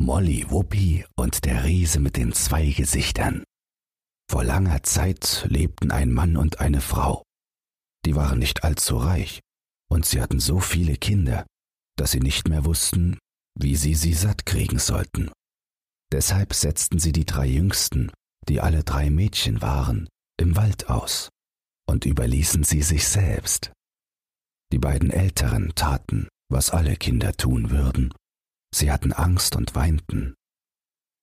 Molly Wuppi und der Riese mit den zwei Gesichtern. Vor langer Zeit lebten ein Mann und eine Frau. Die waren nicht allzu reich, und sie hatten so viele Kinder, dass sie nicht mehr wussten, wie sie sie satt kriegen sollten. Deshalb setzten sie die drei Jüngsten, die alle drei Mädchen waren, im Wald aus und überließen sie sich selbst. Die beiden Älteren taten, was alle Kinder tun würden. Sie hatten Angst und weinten.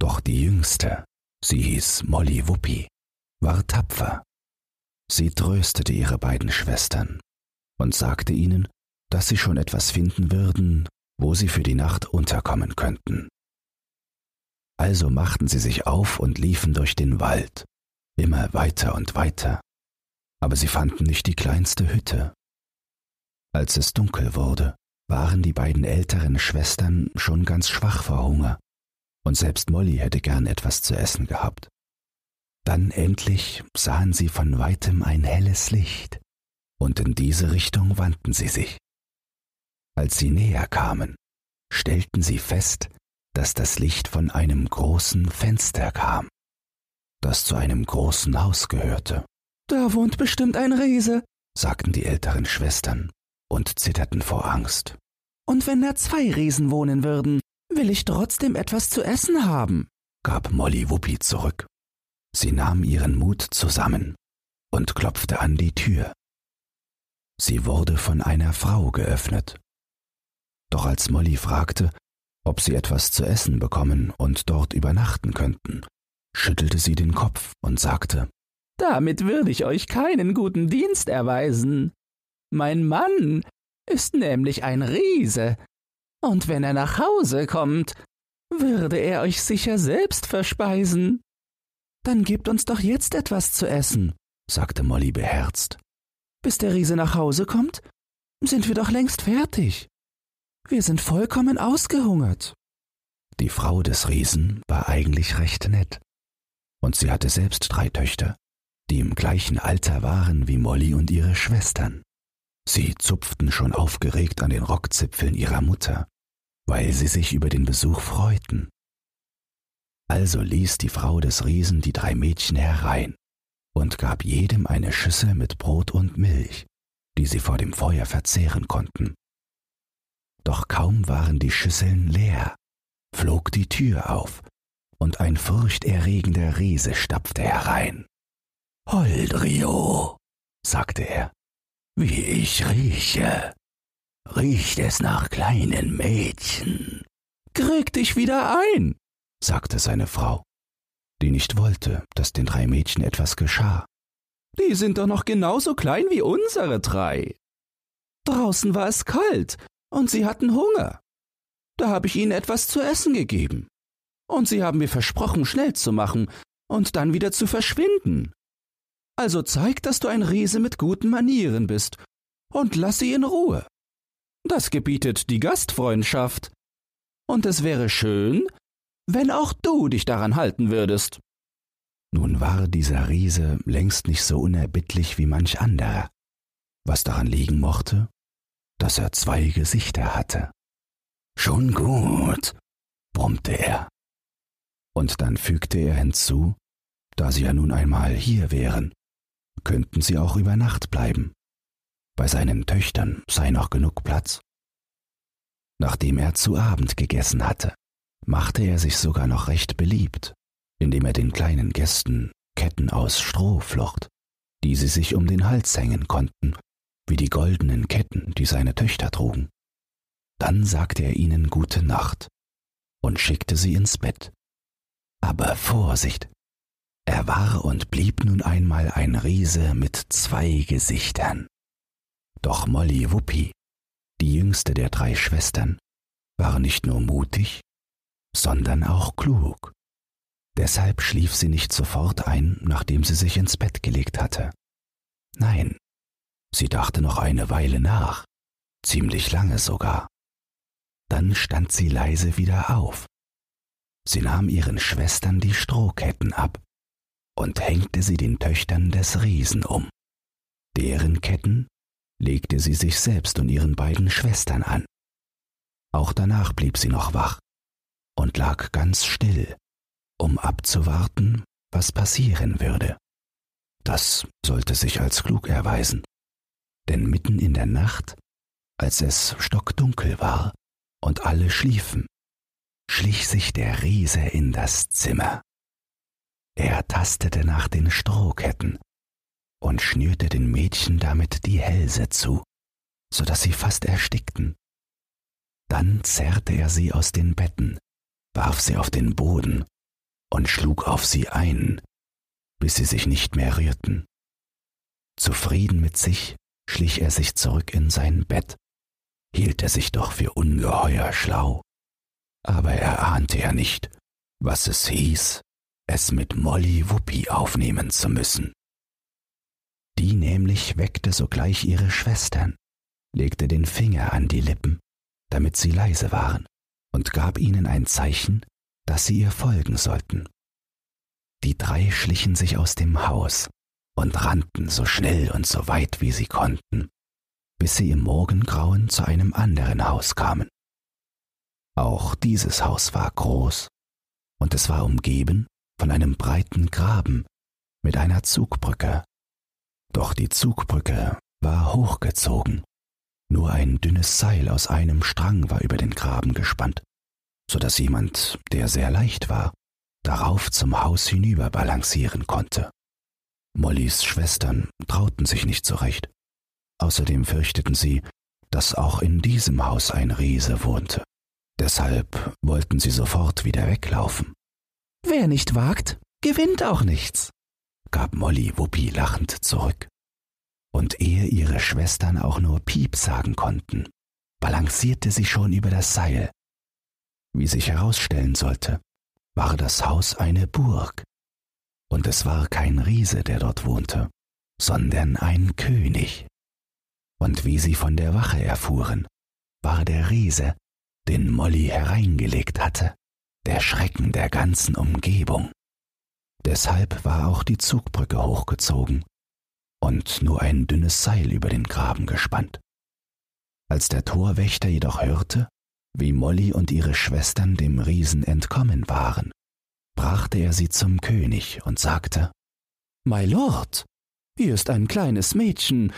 Doch die Jüngste, sie hieß Molly Wuppi, war tapfer. Sie tröstete ihre beiden Schwestern und sagte ihnen, dass sie schon etwas finden würden, wo sie für die Nacht unterkommen könnten. Also machten sie sich auf und liefen durch den Wald, immer weiter und weiter, aber sie fanden nicht die kleinste Hütte. Als es dunkel wurde, waren die beiden älteren Schwestern schon ganz schwach vor Hunger, und selbst Molly hätte gern etwas zu essen gehabt. Dann endlich sahen sie von weitem ein helles Licht, und in diese Richtung wandten sie sich. Als sie näher kamen, stellten sie fest, dass das Licht von einem großen Fenster kam, das zu einem großen Haus gehörte. Da wohnt bestimmt ein Riese, sagten die älteren Schwestern und zitterten vor Angst. Und wenn da zwei Riesen wohnen würden, will ich trotzdem etwas zu essen haben, gab Molly Wuppi zurück. Sie nahm ihren Mut zusammen und klopfte an die Tür. Sie wurde von einer Frau geöffnet. Doch als Molly fragte, ob sie etwas zu essen bekommen und dort übernachten könnten, schüttelte sie den Kopf und sagte, Damit würde ich euch keinen guten Dienst erweisen. Mein Mann ist nämlich ein Riese, und wenn er nach Hause kommt, würde er euch sicher selbst verspeisen. Dann gebt uns doch jetzt etwas zu essen, sagte Molly beherzt. Bis der Riese nach Hause kommt, sind wir doch längst fertig. Wir sind vollkommen ausgehungert. Die Frau des Riesen war eigentlich recht nett, und sie hatte selbst drei Töchter, die im gleichen Alter waren wie Molly und ihre Schwestern. Sie zupften schon aufgeregt an den Rockzipfeln ihrer Mutter, weil sie sich über den Besuch freuten. Also ließ die Frau des Riesen die drei Mädchen herein und gab jedem eine Schüssel mit Brot und Milch, die sie vor dem Feuer verzehren konnten. Doch kaum waren die Schüsseln leer, flog die Tür auf, und ein furchterregender Riese stapfte herein. Holdrio, sagte er, wie ich rieche. Riecht es nach kleinen Mädchen? Krieg dich wieder ein, sagte seine Frau, die nicht wollte, dass den drei Mädchen etwas geschah. Die sind doch noch genauso klein wie unsere drei. Draußen war es kalt und sie hatten Hunger. Da habe ich ihnen etwas zu essen gegeben. Und sie haben mir versprochen, schnell zu machen und dann wieder zu verschwinden. Also zeig, dass du ein Riese mit guten Manieren bist und lass sie in Ruhe. Das gebietet die Gastfreundschaft. Und es wäre schön, wenn auch du dich daran halten würdest. Nun war dieser Riese längst nicht so unerbittlich wie manch anderer, was daran liegen mochte, dass er zwei Gesichter hatte. Schon gut, brummte er. Und dann fügte er hinzu, da sie ja nun einmal hier wären, könnten sie auch über Nacht bleiben. Bei seinen Töchtern sei noch genug Platz. Nachdem er zu Abend gegessen hatte, machte er sich sogar noch recht beliebt, indem er den kleinen Gästen Ketten aus Stroh flocht, die sie sich um den Hals hängen konnten, wie die goldenen Ketten, die seine Töchter trugen. Dann sagte er ihnen gute Nacht und schickte sie ins Bett. Aber Vorsicht, er war und blieb nun einmal ein Riese mit zwei Gesichtern. Doch Molly Wuppi, die jüngste der drei Schwestern, war nicht nur mutig, sondern auch klug. Deshalb schlief sie nicht sofort ein, nachdem sie sich ins Bett gelegt hatte. Nein, sie dachte noch eine Weile nach, ziemlich lange sogar. Dann stand sie leise wieder auf. Sie nahm ihren Schwestern die Strohketten ab und hängte sie den Töchtern des Riesen um. Deren Ketten legte sie sich selbst und ihren beiden Schwestern an. Auch danach blieb sie noch wach und lag ganz still, um abzuwarten, was passieren würde. Das sollte sich als klug erweisen, denn mitten in der Nacht, als es stockdunkel war und alle schliefen, schlich sich der Riese in das Zimmer. Er tastete nach den Strohketten und schnürte den Mädchen damit die Hälse zu, so dass sie fast erstickten. Dann zerrte er sie aus den Betten, warf sie auf den Boden und schlug auf sie ein, bis sie sich nicht mehr rührten. Zufrieden mit sich schlich er sich zurück in sein Bett, hielt er sich doch für ungeheuer schlau, aber er ahnte ja nicht, was es hieß, es mit Molly Wuppi aufnehmen zu müssen. Die nämlich weckte sogleich ihre Schwestern, legte den Finger an die Lippen, damit sie leise waren, und gab ihnen ein Zeichen, dass sie ihr folgen sollten. Die drei schlichen sich aus dem Haus und rannten so schnell und so weit wie sie konnten, bis sie im Morgengrauen zu einem anderen Haus kamen. Auch dieses Haus war groß, und es war umgeben von einem breiten Graben mit einer Zugbrücke. Doch die Zugbrücke war hochgezogen, nur ein dünnes Seil aus einem Strang war über den Graben gespannt, so dass jemand, der sehr leicht war, darauf zum Haus hinüber balancieren konnte. Mollys Schwestern trauten sich nicht so recht. Außerdem fürchteten sie, dass auch in diesem Haus ein Riese wohnte. Deshalb wollten sie sofort wieder weglaufen. Wer nicht wagt, gewinnt auch nichts, gab Molly Wuppi lachend zurück. Und ehe ihre Schwestern auch nur Piep sagen konnten, balancierte sie schon über das Seil. Wie sich herausstellen sollte, war das Haus eine Burg. Und es war kein Riese, der dort wohnte, sondern ein König. Und wie sie von der Wache erfuhren, war der Riese den Molly hereingelegt hatte, der Schrecken der ganzen Umgebung. Deshalb war auch die Zugbrücke hochgezogen und nur ein dünnes Seil über den Graben gespannt. Als der Torwächter jedoch hörte, wie Molly und ihre Schwestern dem Riesen entkommen waren, brachte er sie zum König und sagte My Lord, hier ist ein kleines Mädchen,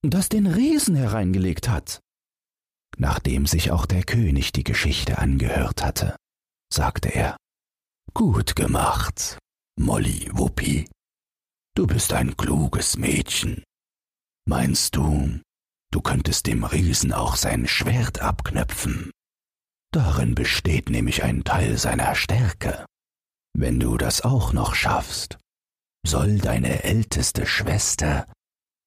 das den Riesen hereingelegt hat. Nachdem sich auch der König die Geschichte angehört hatte, sagte er, Gut gemacht, Molly Wuppi. Du bist ein kluges Mädchen. Meinst du, du könntest dem Riesen auch sein Schwert abknöpfen? Darin besteht nämlich ein Teil seiner Stärke. Wenn du das auch noch schaffst, soll deine älteste Schwester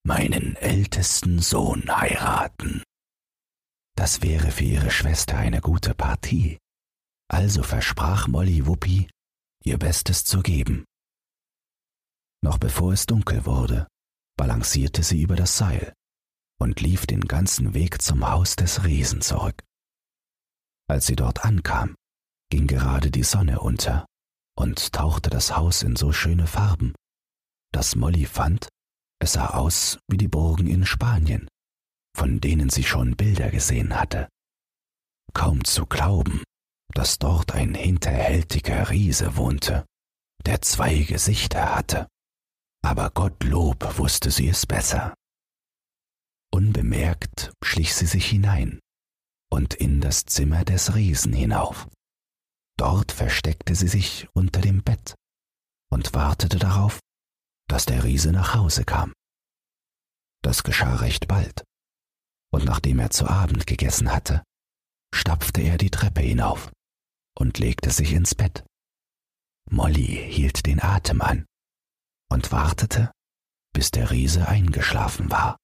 meinen ältesten Sohn heiraten. Das wäre für ihre Schwester eine gute Partie. Also versprach Molly Wuppi, ihr Bestes zu geben. Noch bevor es dunkel wurde, balancierte sie über das Seil und lief den ganzen Weg zum Haus des Riesen zurück. Als sie dort ankam, ging gerade die Sonne unter und tauchte das Haus in so schöne Farben, dass Molly fand, es sah aus wie die Burgen in Spanien von denen sie schon Bilder gesehen hatte. Kaum zu glauben, dass dort ein hinterhältiger Riese wohnte, der zwei Gesichter hatte. Aber Gottlob wusste sie es besser. Unbemerkt schlich sie sich hinein und in das Zimmer des Riesen hinauf. Dort versteckte sie sich unter dem Bett und wartete darauf, dass der Riese nach Hause kam. Das geschah recht bald und nachdem er zu Abend gegessen hatte, stapfte er die Treppe hinauf und legte sich ins Bett. Molly hielt den Atem an und wartete, bis der Riese eingeschlafen war.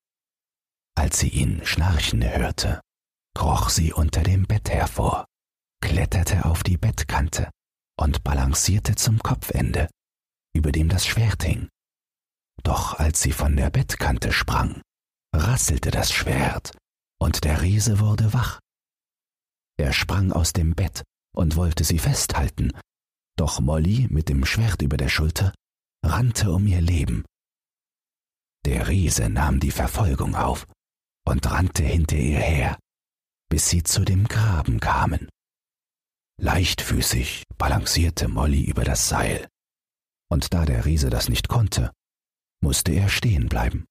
Als sie ihn schnarchen hörte, kroch sie unter dem Bett hervor, kletterte auf die Bettkante und balancierte zum Kopfende, über dem das Schwert hing. Doch als sie von der Bettkante sprang, rasselte das Schwert, und der Riese wurde wach. Er sprang aus dem Bett und wollte sie festhalten, doch Molly mit dem Schwert über der Schulter rannte um ihr Leben. Der Riese nahm die Verfolgung auf und rannte hinter ihr her, bis sie zu dem Graben kamen. Leichtfüßig balancierte Molly über das Seil, und da der Riese das nicht konnte, musste er stehen bleiben,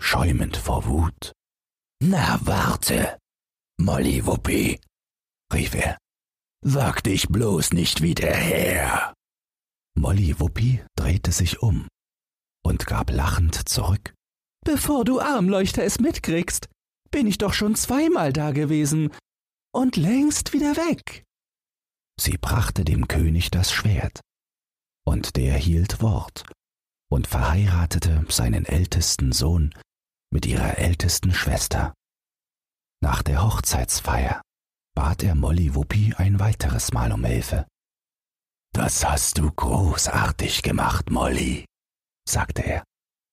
schäumend vor Wut. Na warte, Molly Wuppi, rief er, wag dich bloß nicht wieder her. Molly Wuppi drehte sich um und gab lachend zurück. Bevor du Armleuchter es mitkriegst, bin ich doch schon zweimal da gewesen und längst wieder weg. Sie brachte dem König das Schwert, und der hielt Wort und verheiratete seinen ältesten Sohn mit ihrer ältesten Schwester. Nach der Hochzeitsfeier bat er Molly Wuppi ein weiteres Mal um Hilfe. Das hast du großartig gemacht, Molly, sagte er.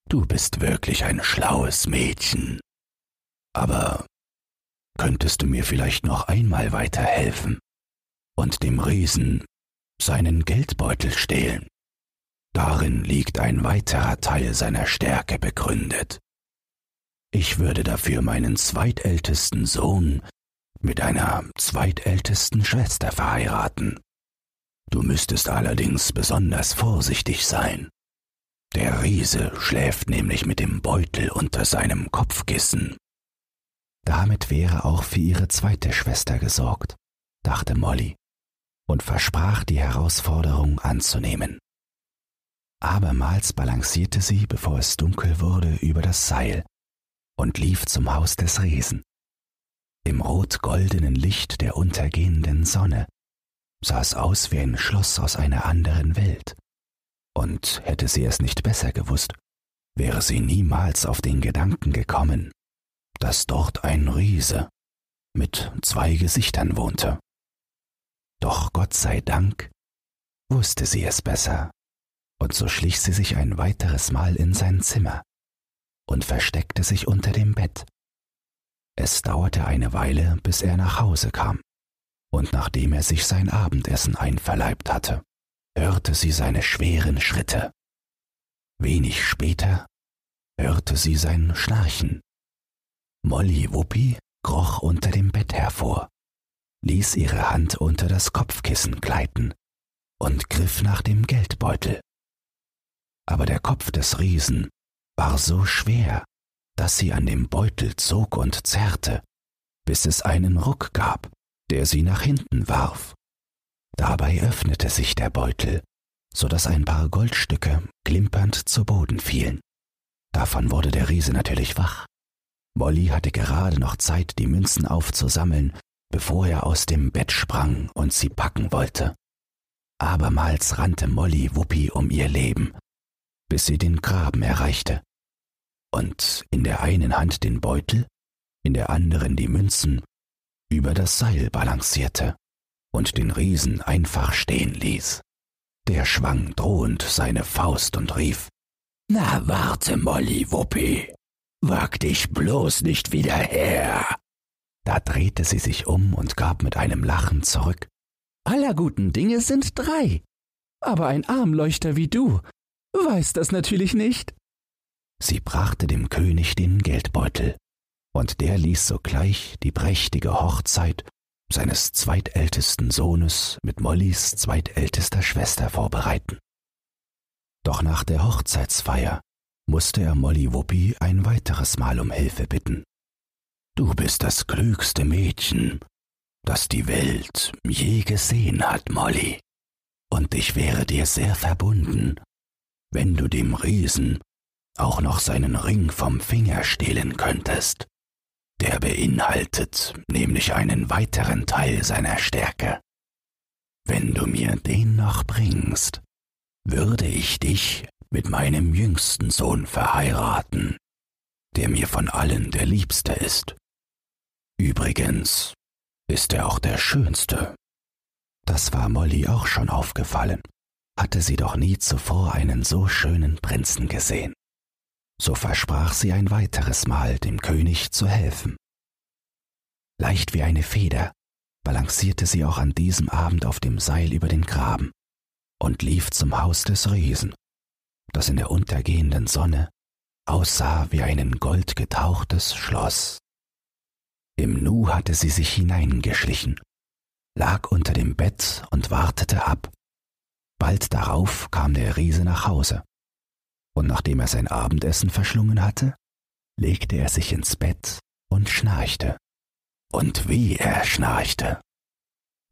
Du bist wirklich ein schlaues Mädchen. Aber könntest du mir vielleicht noch einmal weiterhelfen und dem Riesen seinen Geldbeutel stehlen? Darin liegt ein weiterer Teil seiner Stärke begründet. Ich würde dafür meinen zweitältesten Sohn mit einer zweitältesten Schwester verheiraten. Du müsstest allerdings besonders vorsichtig sein. Der Riese schläft nämlich mit dem Beutel unter seinem Kopfkissen. Damit wäre auch für ihre zweite Schwester gesorgt, dachte Molly und versprach die Herausforderung anzunehmen. Abermals balancierte sie, bevor es dunkel wurde, über das Seil und lief zum Haus des Riesen. Im rot-goldenen Licht der untergehenden Sonne sah es aus wie ein Schloss aus einer anderen Welt. Und hätte sie es nicht besser gewusst, wäre sie niemals auf den Gedanken gekommen, dass dort ein Riese mit zwei Gesichtern wohnte. Doch Gott sei Dank wusste sie es besser, und so schlich sie sich ein weiteres Mal in sein Zimmer und versteckte sich unter dem Bett. Es dauerte eine Weile, bis er nach Hause kam, und nachdem er sich sein Abendessen einverleibt hatte, hörte sie seine schweren Schritte. Wenig später hörte sie sein Schnarchen. Molly Wuppi kroch unter dem Bett hervor, ließ ihre Hand unter das Kopfkissen gleiten und griff nach dem Geldbeutel. Aber der Kopf des Riesen war so schwer, dass sie an dem Beutel zog und zerrte, bis es einen Ruck gab, der sie nach hinten warf. Dabei öffnete sich der Beutel, so dass ein paar Goldstücke klimpernd zu Boden fielen. Davon wurde der Riese natürlich wach. Molly hatte gerade noch Zeit, die Münzen aufzusammeln, bevor er aus dem Bett sprang und sie packen wollte. Abermals rannte Molly Wuppi um ihr Leben, bis sie den Graben erreichte und in der einen Hand den Beutel, in der anderen die Münzen, über das Seil balancierte und den Riesen einfach stehen ließ. Der schwang drohend seine Faust und rief, Na warte, Molly Wuppi, wag dich bloß nicht wieder her. Da drehte sie sich um und gab mit einem Lachen zurück, Aller guten Dinge sind drei, aber ein Armleuchter wie du weiß das natürlich nicht. Sie brachte dem König den Geldbeutel, und der ließ sogleich die prächtige Hochzeit seines zweitältesten Sohnes mit Mollys zweitältester Schwester vorbereiten. Doch nach der Hochzeitsfeier musste er Molly Wuppi ein weiteres Mal um Hilfe bitten. Du bist das klügste Mädchen, das die Welt je gesehen hat, Molly, und ich wäre dir sehr verbunden, wenn du dem Riesen auch noch seinen Ring vom Finger stehlen könntest. Der beinhaltet nämlich einen weiteren Teil seiner Stärke. Wenn du mir den noch bringst, würde ich dich mit meinem jüngsten Sohn verheiraten, der mir von allen der Liebste ist. Übrigens ist er auch der Schönste. Das war Molly auch schon aufgefallen, hatte sie doch nie zuvor einen so schönen Prinzen gesehen so versprach sie ein weiteres Mal dem König zu helfen. Leicht wie eine Feder balancierte sie auch an diesem Abend auf dem Seil über den Graben und lief zum Haus des Riesen, das in der untergehenden Sonne aussah wie ein goldgetauchtes Schloss. Im Nu hatte sie sich hineingeschlichen lag unter dem Bett und wartete ab. Bald darauf kam der Riese nach Hause, und nachdem er sein Abendessen verschlungen hatte, legte er sich ins Bett und schnarchte. Und wie er schnarchte.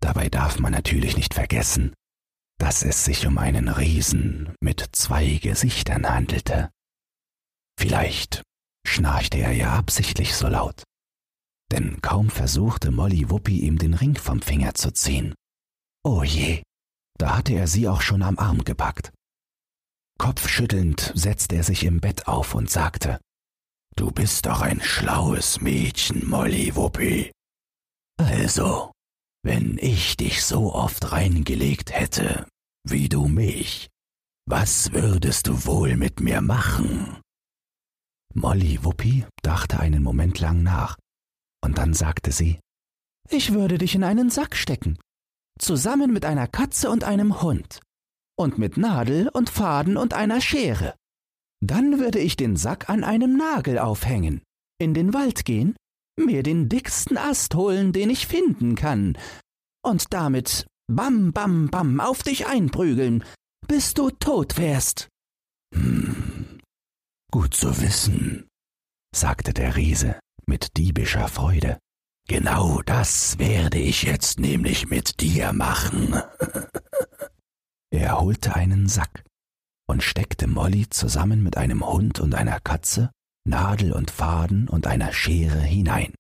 Dabei darf man natürlich nicht vergessen, dass es sich um einen Riesen mit zwei Gesichtern handelte. Vielleicht schnarchte er ja absichtlich so laut, denn kaum versuchte Molly Wuppi ihm den Ring vom Finger zu ziehen. Oh je, da hatte er sie auch schon am Arm gepackt. Kopfschüttelnd setzte er sich im Bett auf und sagte, Du bist doch ein schlaues Mädchen, Molly Wuppi. Also, wenn ich dich so oft reingelegt hätte, wie du mich, was würdest du wohl mit mir machen? Molly Wuppi dachte einen Moment lang nach, und dann sagte sie, Ich würde dich in einen Sack stecken, zusammen mit einer Katze und einem Hund, und mit Nadel und Faden und einer Schere. Dann würde ich den Sack an einem Nagel aufhängen, in den Wald gehen, mir den dicksten Ast holen, den ich finden kann, und damit bam, bam, bam auf dich einprügeln, bis du tot wärst. Hm, gut zu wissen, sagte der Riese mit diebischer Freude. Genau das werde ich jetzt nämlich mit dir machen. er holte einen Sack und steckte Molly zusammen mit einem Hund und einer Katze, Nadel und Faden und einer Schere hinein.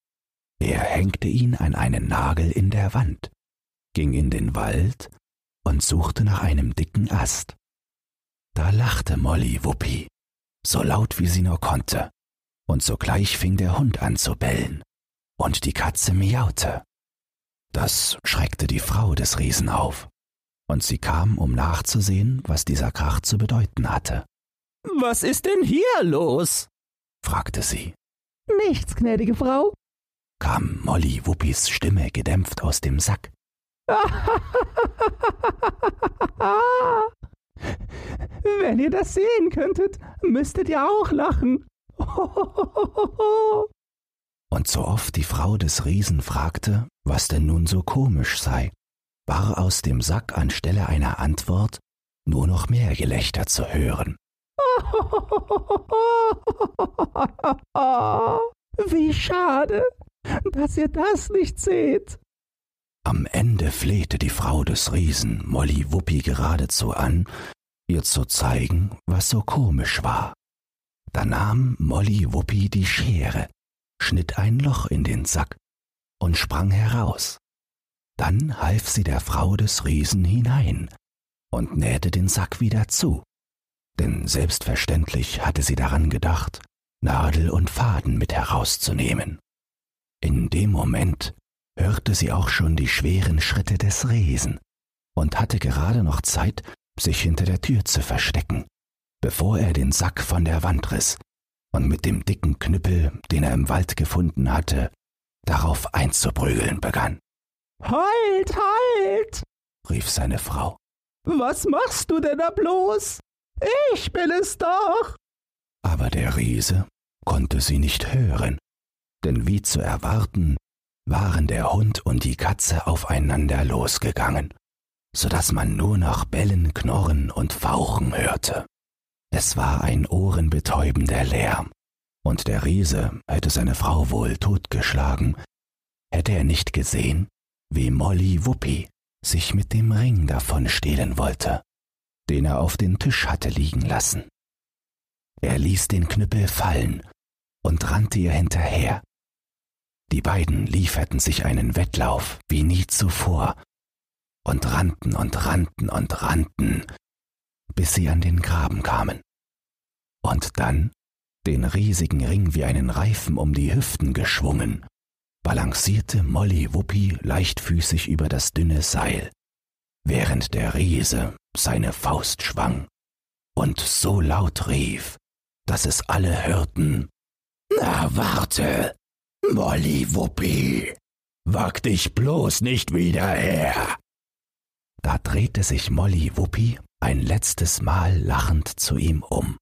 Er hängte ihn an einen Nagel in der Wand, ging in den Wald und suchte nach einem dicken Ast. Da lachte Molly Wuppi, so laut wie sie nur konnte, und sogleich fing der Hund an zu bellen, und die Katze miaute. Das schreckte die Frau des Riesen auf und sie kam, um nachzusehen, was dieser Krach zu bedeuten hatte. Was ist denn hier los? fragte sie. Nichts, gnädige Frau, kam Molly Wuppis Stimme gedämpft aus dem Sack. Wenn ihr das sehen könntet, müsstet ihr auch lachen. Und so oft die Frau des Riesen fragte, was denn nun so komisch sei, war aus dem Sack anstelle einer Antwort nur noch mehr Gelächter zu hören. Wie schade, dass ihr das nicht seht. Am Ende flehte die Frau des Riesen Molly Wuppi geradezu an, ihr zu zeigen, was so komisch war. Da nahm Molly Wuppi die Schere, schnitt ein Loch in den Sack und sprang heraus. Dann half sie der Frau des Riesen hinein und nähte den Sack wieder zu, denn selbstverständlich hatte sie daran gedacht, Nadel und Faden mit herauszunehmen. In dem Moment hörte sie auch schon die schweren Schritte des Riesen und hatte gerade noch Zeit, sich hinter der Tür zu verstecken, bevor er den Sack von der Wand riss und mit dem dicken Knüppel, den er im Wald gefunden hatte, darauf einzuprügeln begann. Halt, halt! rief seine Frau. Was machst du denn da bloß? Ich bin es doch! Aber der Riese konnte sie nicht hören, denn wie zu erwarten, waren der Hund und die Katze aufeinander losgegangen, so dass man nur noch Bellen, Knorren und Fauchen hörte. Es war ein ohrenbetäubender Lärm, und der Riese hätte seine Frau wohl totgeschlagen, hätte er nicht gesehen, wie Molly Wuppi sich mit dem Ring davon stehlen wollte, den er auf den Tisch hatte liegen lassen. Er ließ den Knüppel fallen und rannte ihr hinterher. Die beiden lieferten sich einen Wettlauf wie nie zuvor und rannten und rannten und rannten, bis sie an den Graben kamen. Und dann, den riesigen Ring wie einen Reifen um die Hüften geschwungen, balancierte Molly Wuppi leichtfüßig über das dünne Seil, während der Riese seine Faust schwang und so laut rief, dass es alle hörten. Na warte, Molly Wuppi, wag dich bloß nicht wieder her. Da drehte sich Molly Wuppi ein letztes Mal lachend zu ihm um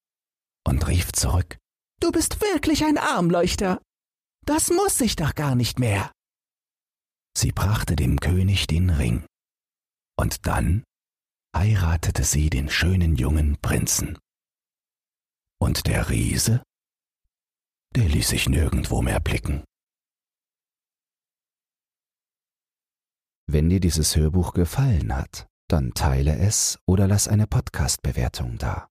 und rief zurück. Du bist wirklich ein Armleuchter. Das muss ich doch gar nicht mehr. sie brachte dem König den Ring. Und dann heiratete sie den schönen jungen Prinzen. Und der Riese, der ließ sich nirgendwo mehr blicken. Wenn dir dieses Hörbuch gefallen hat, dann teile es oder lass eine Podcast-Bewertung da.